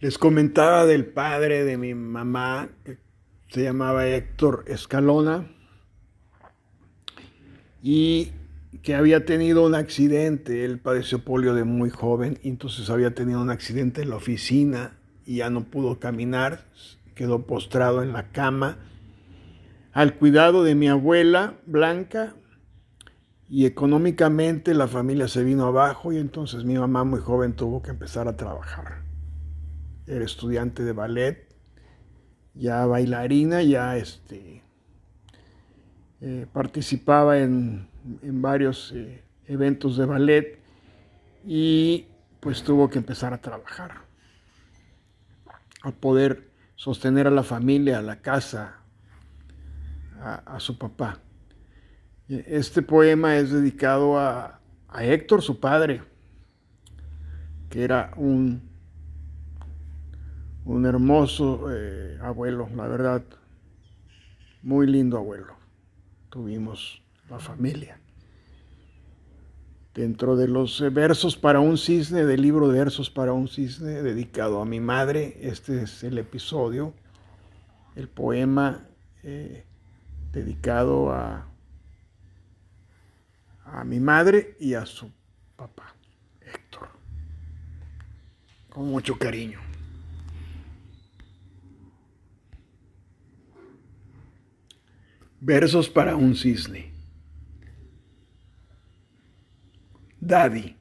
Les comentaba del padre de mi mamá, que se llamaba Héctor Escalona, y que había tenido un accidente. Él padeció polio de muy joven, y entonces había tenido un accidente en la oficina y ya no pudo caminar, quedó postrado en la cama, al cuidado de mi abuela Blanca, y económicamente la familia se vino abajo y entonces mi mamá muy joven tuvo que empezar a trabajar era estudiante de ballet, ya bailarina, ya este, eh, participaba en, varios eh, eventos de ballet y pues tuvo que empezar a trabajar, a poder sostener a la familia, a la casa, a, su papá. Este poema es dedicado a Héctor, su padre, que era un un hermoso eh, abuelo, la verdad, muy lindo abuelo. Tuvimos la familia. Dentro de los versos para un cisne, del libro de versos para un cisne dedicado a mi madre, este es el episodio, el poema eh, dedicado a, a mi madre y a su papá, Héctor, con mucho cariño. Versos para un cisne. Daddy.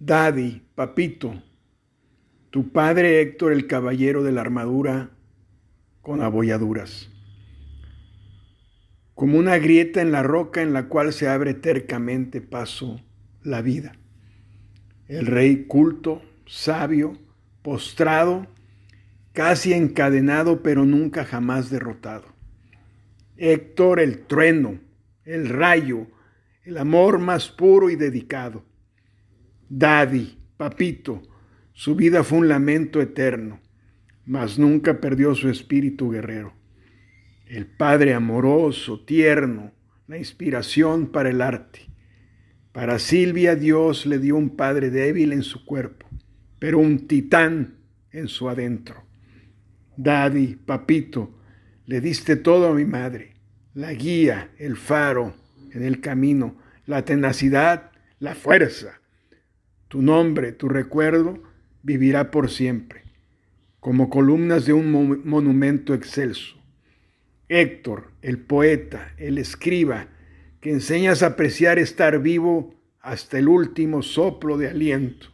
Daddy, papito, tu padre Héctor el caballero de la armadura con abolladuras. Como una grieta en la roca en la cual se abre tercamente paso la vida. El rey culto, sabio, postrado, casi encadenado pero nunca jamás derrotado. Héctor el trueno, el rayo, el amor más puro y dedicado. Daddy, papito, su vida fue un lamento eterno, mas nunca perdió su espíritu guerrero. El padre amoroso, tierno, la inspiración para el arte. Para Silvia Dios le dio un padre débil en su cuerpo, pero un titán en su adentro. Daddy, papito, le diste todo a mi madre, la guía, el faro en el camino, la tenacidad, la fuerza. Tu nombre, tu recuerdo vivirá por siempre, como columnas de un monumento excelso. Héctor, el poeta, el escriba, que enseñas a apreciar estar vivo hasta el último soplo de aliento.